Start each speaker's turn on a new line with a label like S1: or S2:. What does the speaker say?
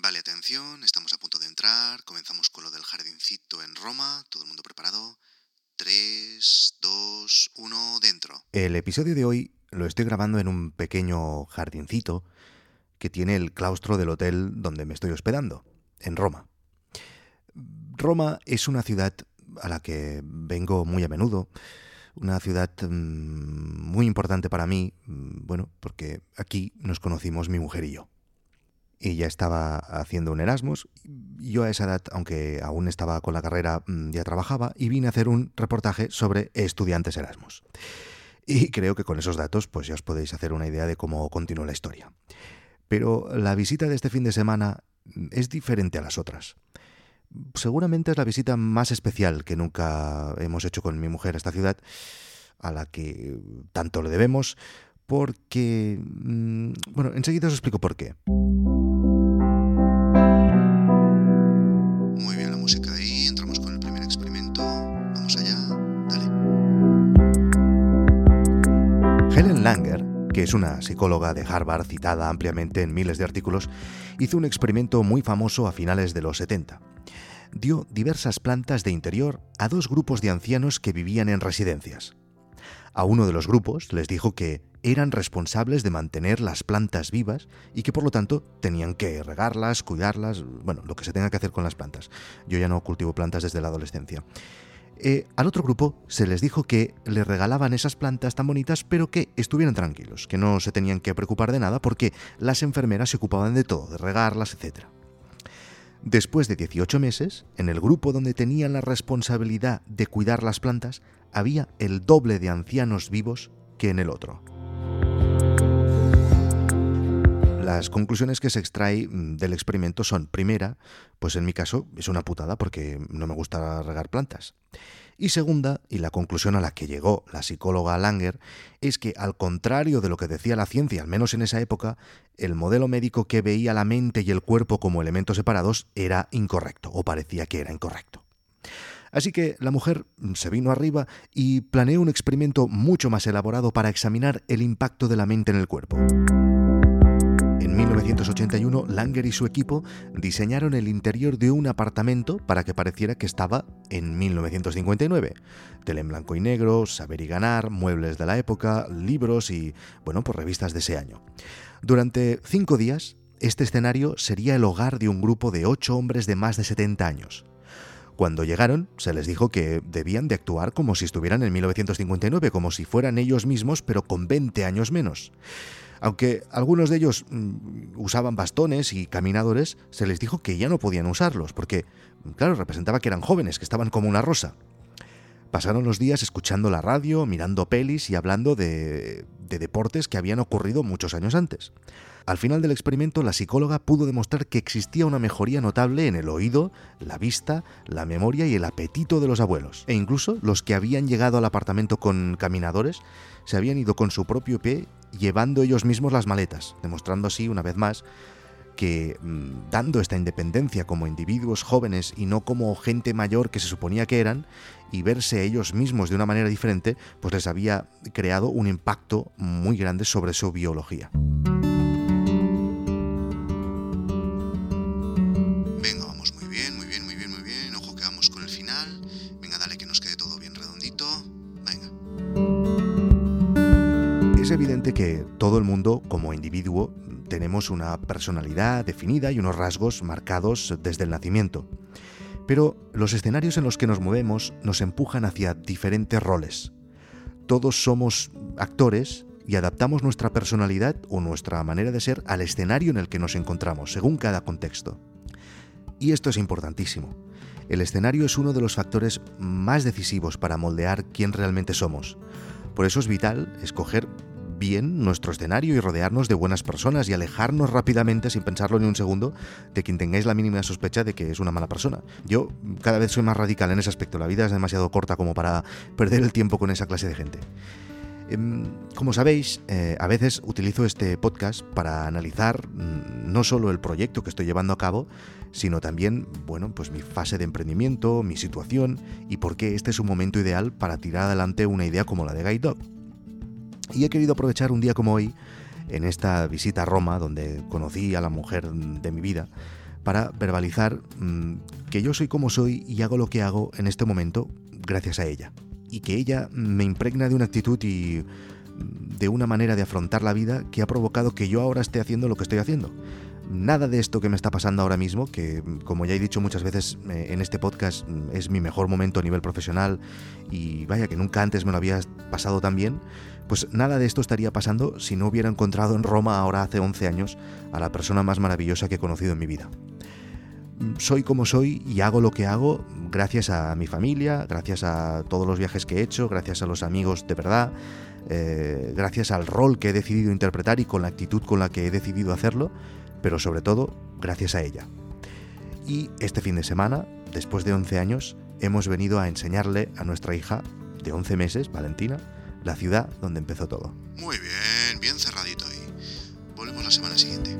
S1: Vale, atención, estamos a punto de entrar. Comenzamos con lo del jardincito en Roma. Todo el mundo preparado. 3, 2, 1, dentro.
S2: El episodio de hoy lo estoy grabando en un pequeño jardincito que tiene el claustro del hotel donde me estoy hospedando, en Roma. Roma es una ciudad a la que vengo muy a menudo, una ciudad mm, muy importante para mí, mm, bueno, porque aquí nos conocimos mi mujer y yo. Ella estaba haciendo un Erasmus, yo a esa edad, aunque aún estaba con la carrera, mm, ya trabajaba y vine a hacer un reportaje sobre estudiantes Erasmus. Y creo que con esos datos pues ya os podéis hacer una idea de cómo continúa la historia. Pero la visita de este fin de semana es diferente a las otras. Seguramente es la visita más especial que nunca hemos hecho con mi mujer a esta ciudad, a la que tanto le debemos, porque... mm, Bueno, enseguida os explico por qué. Una psicóloga de Harvard citada ampliamente en miles de artículos, hizo un experimento muy famoso a finales de los 70. Dio diversas plantas de interior a dos grupos de ancianos que vivían en residencias. A uno de los grupos les dijo que eran responsables de mantener las plantas vivas y que por lo tanto tenían que regarlas, cuidarlas, bueno, lo que se tenga que hacer con las plantas. Yo ya no cultivo plantas desde la adolescencia. Eh, al otro grupo se les dijo que les regalaban esas plantas tan bonitas, pero que estuvieran tranquilos, que no se tenían que preocupar de nada porque las enfermeras se ocupaban de todo, de regarlas, etc. Después de 18 meses, en el grupo donde tenían la responsabilidad de cuidar las plantas, había el doble de ancianos vivos que en el otro. Las conclusiones que se extrae mm, del experimento son, primera, pues en mi caso es una putada porque no me gusta regar plantas. Y segunda, y la conclusión a la que llegó la psicóloga Langer, es que al contrario de lo que decía la ciencia, al menos en esa época, el modelo médico que veía la mente y el cuerpo como elementos separados era incorrecto, o parecía que era incorrecto. Así que la mujer se vino arriba y planeó un experimento mucho más elaborado para examinar el impacto de la mente en el cuerpo. En 1981, Langer y su equipo diseñaron el interior de un apartamento para que pareciera que estaba en 1959. Tele en blanco y negro, saber y ganar, muebles de la época, libros y, bueno, pues revistas de ese año. Durante cinco días, este escenario sería el hogar de un grupo de ocho hombres de más de 70 años. Cuando llegaron, se les dijo que debían de actuar como si estuvieran en 1959, como si fueran ellos mismos, pero con 20 años menos. Aunque algunos de ellos mm, usaban bastones y caminadores, se les dijo que ya no podían usarlos, porque, claro, representaba que eran jóvenes, que estaban como una rosa. Pasaron los días escuchando la radio, mirando pelis y hablando de, de deportes que habían ocurrido muchos años antes. Al final del experimento, la psicóloga pudo demostrar que existía una mejoría notable en el oído, la vista, la memoria y el apetito de los abuelos. E incluso los que habían llegado al apartamento con caminadores se habían ido con su propio pie llevando ellos mismos las maletas, demostrando así, una vez más, que mm, dando esta independencia como individuos jóvenes y no como gente mayor que se suponía que eran, y verse ellos mismos de una manera diferente, pues les había creado un impacto muy grande sobre su biología.
S1: Venga, vamos muy bien, muy bien, muy bien, muy bien. Ojo que vamos con el final. Venga, dale que nos quede todo bien redondito. Venga.
S2: Es evidente que todo el mundo, como individuo, tenemos una personalidad definida y unos rasgos marcados desde el nacimiento. Pero los escenarios en los que nos movemos nos empujan hacia diferentes roles. Todos somos actores y adaptamos nuestra personalidad o nuestra manera de ser al escenario en el que nos encontramos, según cada contexto. Y esto es importantísimo. El escenario es uno de los factores más decisivos para moldear quién realmente somos. Por eso es vital escoger bien nuestro escenario y rodearnos de buenas personas y alejarnos rápidamente, sin pensarlo ni un segundo, de quien tengáis la mínima sospecha de que es una mala persona. Yo cada vez soy más radical en ese aspecto. La vida es demasiado corta como para perder el tiempo con esa clase de gente. Em, Como sabéis, eh, a veces utilizo este podcast para analizar mm, no solo el proyecto que estoy llevando a cabo, sino también, bueno, pues mi fase de emprendimiento, mi situación y por qué este es un momento ideal para tirar adelante una idea como la de Guide Dog. Y he querido aprovechar un día como hoy, en esta visita a Roma, donde conocí a la mujer de mi vida, para verbalizar mm, que yo soy como soy y hago lo que hago en este momento gracias a ella. Y que ella me impregna de una actitud y mm, de una manera de afrontar la vida que ha provocado que yo ahora esté haciendo lo que estoy haciendo. Nada de esto que me está pasando ahora mismo, que como ya he dicho muchas veces eh, en este podcast es mi mejor momento a nivel profesional y vaya que nunca antes me lo había pasado tan bien, pues nada de esto estaría pasando si no hubiera encontrado en Roma ahora hace 11 años a la persona más maravillosa que he conocido en mi vida. Soy como soy y hago lo que hago gracias a mi familia, gracias a todos los viajes que he hecho, gracias a los amigos de verdad, eh, gracias al rol que he decidido interpretar y con la actitud con la que he decidido hacerlo, pero sobre todo gracias a ella. Y este fin de semana, después de 11 años, hemos venido a enseñarle a nuestra hija de 11 meses, Valentina, la ciudad donde empezó todo.
S1: Muy bien, bien cerradito ahí. Volvemos la semana siguiente.